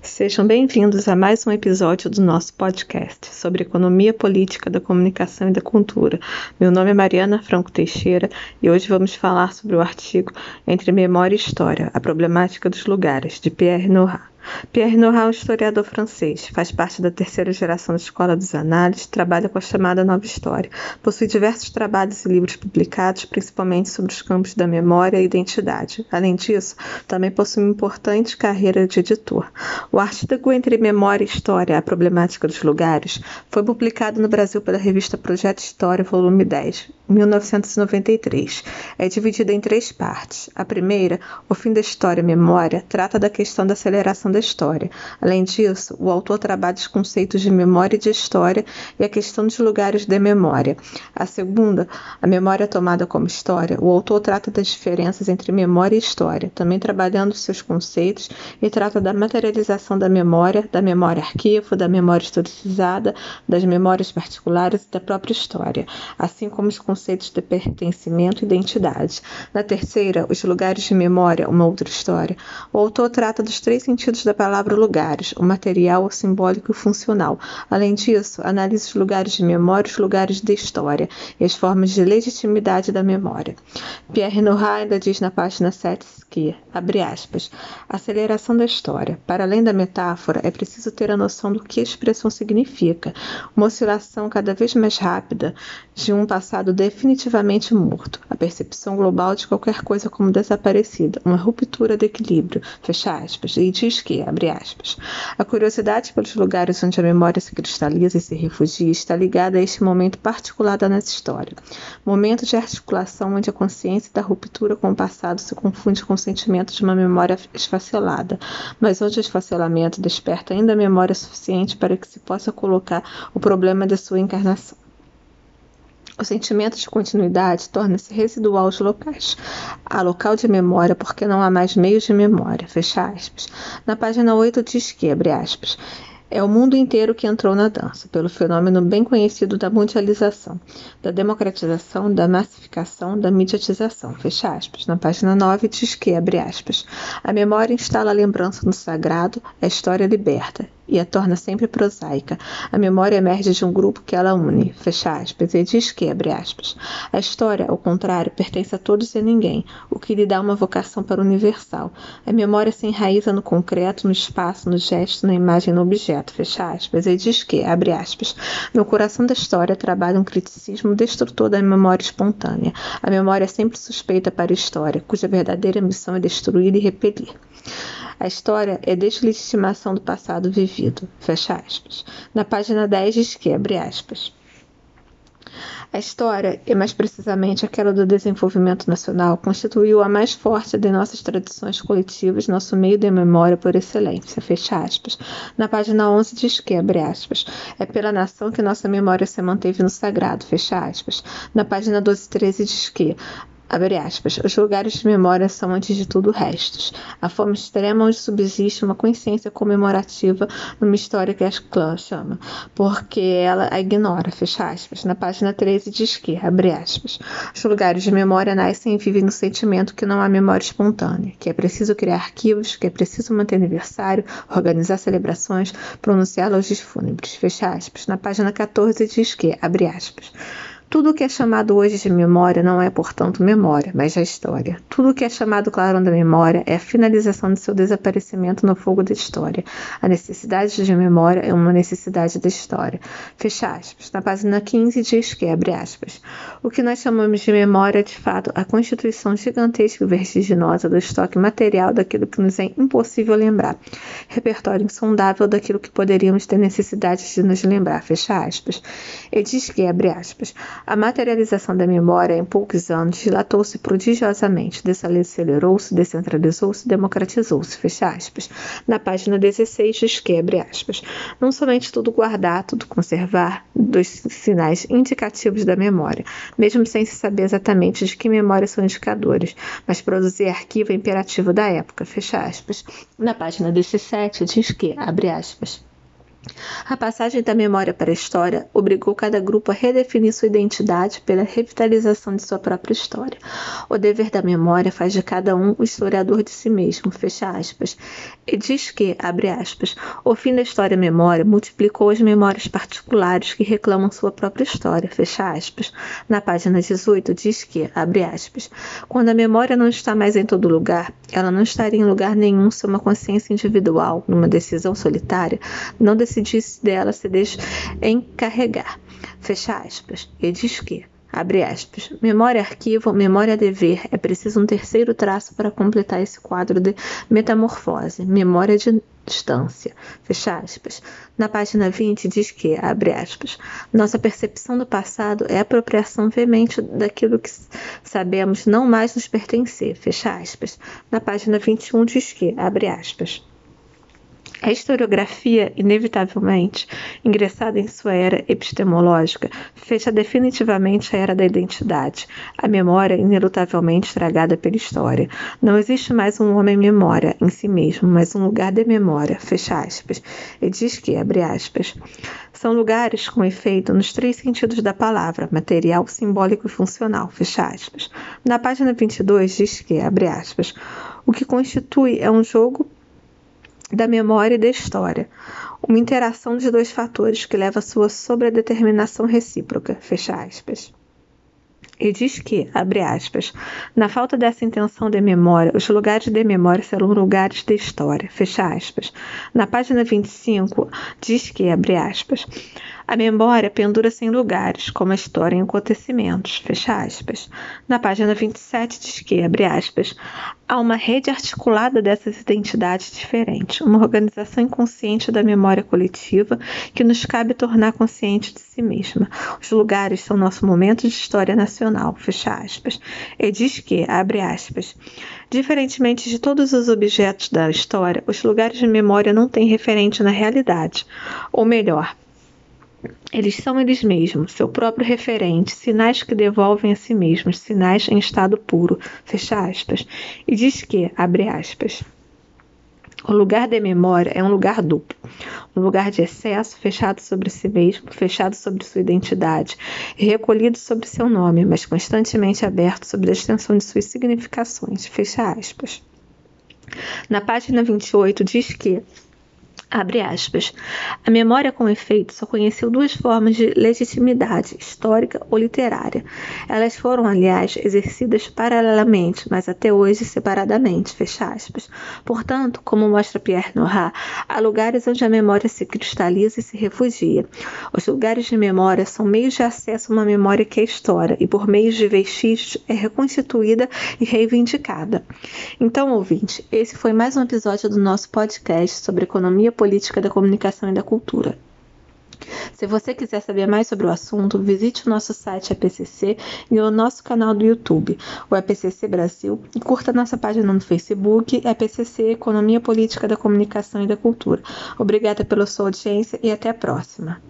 Sejam bem-vindos a mais um episódio do nosso podcast sobre economia política da comunicação e da cultura. Meu nome é Mariana Franco Teixeira e hoje vamos falar sobre o artigo Entre Memória e História: A Problemática dos Lugares, de Pierre Nora. Pierre Nora é um historiador francês, faz parte da terceira geração da Escola dos Análises, trabalha com a chamada Nova História. Possui diversos trabalhos e livros publicados, principalmente sobre os campos da memória e identidade. Além disso, também possui uma importante carreira de editor. O artigo Entre Memória e História, a problemática dos lugares, foi publicado no Brasil pela revista Projeto História, volume 10, 1993. É dividida em três partes. A primeira, O Fim da História e Memória, trata da questão da aceleração da história. Além disso, o autor trabalha os conceitos de memória e de história e a questão dos lugares de memória. A segunda, A Memória Tomada como História, o autor trata das diferenças entre memória e história, também trabalhando seus conceitos e trata da materialização da memória, da memória arquivo, da memória historicizada, das memórias particulares e da própria história, assim como os conceitos de pertencimento e identidade. Na terceira, Os Lugares de Memória, uma outra história, o autor trata dos três sentidos da palavra lugares, o material, o simbólico e o funcional. Além disso, analisa os lugares de memória, os lugares de história e as formas de legitimidade da memória. Pierre Nora ainda diz na página 7 que, abre aspas, aceleração da história. Para além da metáfora, é preciso ter a noção do que a expressão significa, uma oscilação cada vez mais rápida de um passado definitivamente morto, a percepção global de qualquer coisa como desaparecida, uma ruptura de equilíbrio, fecha aspas, e diz que, abre aspas, a curiosidade pelos lugares onde a memória se cristaliza e se refugia está ligada a este momento particular da nossa história, momento de articulação onde a consciência da ruptura com o passado se confunde com o sentimento de uma memória esfacelada, mas onde o esfacelamento desperta ainda memória suficiente para que se possa colocar o problema de sua encarnação. O sentimento de continuidade torna-se residual aos locais. Há local de memória porque não há mais meios de memória. Fecha aspas. Na página 8 diz que, abre aspas, é o mundo inteiro que entrou na dança, pelo fenômeno bem conhecido da mundialização, da democratização, da massificação, da mediatização. Fecha aspas. Na página 9 diz que, abre aspas, a memória instala a lembrança no sagrado, a história liberta e a torna sempre prosaica. A memória emerge de um grupo que ela une, fecha aspas, e diz que, abre aspas, a história, ao contrário, pertence a todos e a ninguém, o que lhe dá uma vocação para o universal. A memória se enraiza no concreto, no espaço, no gesto, na imagem, no objeto, fecha aspas, e diz que, abre aspas, no coração da história trabalha um criticismo destrutor da memória espontânea. A memória é sempre suspeita para a história, cuja verdadeira missão é destruir e repelir. A história é deslegitimação do passado vivido. Fecha aspas. Na página 10 diz que, abre aspas. A história, e mais precisamente aquela do desenvolvimento nacional, constituiu a mais forte de nossas tradições coletivas, nosso meio de memória por excelência. Fecha aspas. Na página 11 diz que, abre aspas, é pela nação que nossa memória se manteve no sagrado. Fecha aspas. Na página 12 e 13 diz que aspas, os lugares de memória são, antes de tudo, restos. A forma extrema onde subsiste uma consciência comemorativa numa história que a clã chama, porque ela a ignora, fecha aspas. Na página 13 diz que, abre aspas, os lugares de memória nascem e vivem no sentimento que não há memória espontânea, que é preciso criar arquivos, que é preciso manter aniversário, organizar celebrações, pronunciar logis fúnebres, fecha aspas. Na página 14 diz que, abre aspas, tudo o que é chamado hoje de memória não é, portanto, memória, mas já história. Tudo o que é chamado clarão da memória é a finalização de seu desaparecimento no fogo da história. A necessidade de memória é uma necessidade da história. Fecha aspas. Na página 15 diz que, abre aspas, o que nós chamamos de memória é, de fato, a constituição gigantesca e vertiginosa do estoque material daquilo que nos é impossível lembrar. Repertório insondável daquilo que poderíamos ter necessidade de nos lembrar. Fecha aspas. E diz que, abre aspas, a materialização da memória em poucos anos dilatou-se prodigiosamente, desacelerou-se, descentralizou-se, democratizou-se, fecha aspas. Na página 16 diz que, abre aspas, não somente tudo guardar, tudo conservar, dos sinais indicativos da memória, mesmo sem se saber exatamente de que memória são indicadores, mas produzir arquivo é imperativo da época, fecha aspas. Na página 17 diz que, abre aspas, A passagem da memória para a história obrigou cada grupo a redefinir sua identidade pela revitalização de sua própria história. O dever da memória faz de cada um o historiador de si mesmo, fecha aspas, e diz que, abre aspas, o fim da história-memória multiplicou as memórias particulares que reclamam sua própria história, fecha aspas. Na página 18 diz que, abre aspas, quando a memória não está mais em todo lugar, ela não estaria em lugar nenhum se uma consciência individual, numa decisão solitária, não decidir decidisse dela se deixa encarregar. Fecha aspas. E diz que, abre aspas, memória arquivo, memória dever, é preciso um terceiro traço para completar esse quadro de metamorfose, memória de distância, fecha aspas. Na página 20 diz que, abre aspas, nossa percepção do passado é apropriação veemente daquilo que sabemos não mais nos pertencer, fecha aspas. Na página 21 diz que, abre aspas, a historiografia, inevitavelmente, ingressada em sua era epistemológica, fecha definitivamente a era da identidade, a memória inelutavelmente estragada pela história. Não existe mais um homem memória em si mesmo, mas um lugar de memória, fecha aspas. E diz que, abre aspas, são lugares com efeito nos três sentidos da palavra, material, simbólico e funcional, fecha aspas. Na página 22 diz que, abre aspas, o que constitui é um jogo da memória e da história, uma interação de dois fatores que leva à sua sobredeterminação recíproca, fecha aspas. E diz que, abre aspas, na falta dessa intenção de memória, os lugares de memória serão lugares de história, fecha aspas. Na página 25, diz que, abre aspas, a memória pendura-se em lugares, como a história em acontecimentos, fecha aspas. Na página 27 diz que, abre aspas, há uma rede articulada dessas identidades diferentes, uma organização inconsciente da memória coletiva que nos cabe tornar consciente de si mesma. Os lugares são nosso momento de história nacional, fecha aspas. E diz que, abre aspas, diferentemente de todos os objetos da história, os lugares de memória não têm referente na realidade, ou melhor, eles são eles mesmos, seu próprio referente, sinais que devolvem a si mesmos, sinais em estado puro, fecha aspas. E diz que, abre aspas, o lugar da memória é um lugar duplo, um lugar de excesso, fechado sobre si mesmo, fechado sobre sua identidade, recolhido sobre seu nome, mas constantemente aberto sobre a extensão de suas significações, fecha aspas. Na página 28 diz que Abre aspas. A memória com efeito só conheceu duas formas de legitimidade, histórica ou literária. Elas foram, aliás, exercidas paralelamente, mas até hoje separadamente. Fecha aspas. Portanto, como mostra Pierre Nora, há lugares onde a memória se cristaliza e se refugia. Os lugares de memória são meios de acesso a uma memória que é história e, por meios de vestígios, é reconstituída e reivindicada. Então, ouvinte, esse foi mais um episódio do nosso podcast sobre economia política da comunicação e da cultura. Se você quiser saber mais sobre o assunto, visite o nosso site APCC e o nosso canal do YouTube, o APCC Brasil, e curta nossa página no Facebook, APCC Economia Política da Comunicação e da Cultura. Obrigada pela sua audiência e até a próxima.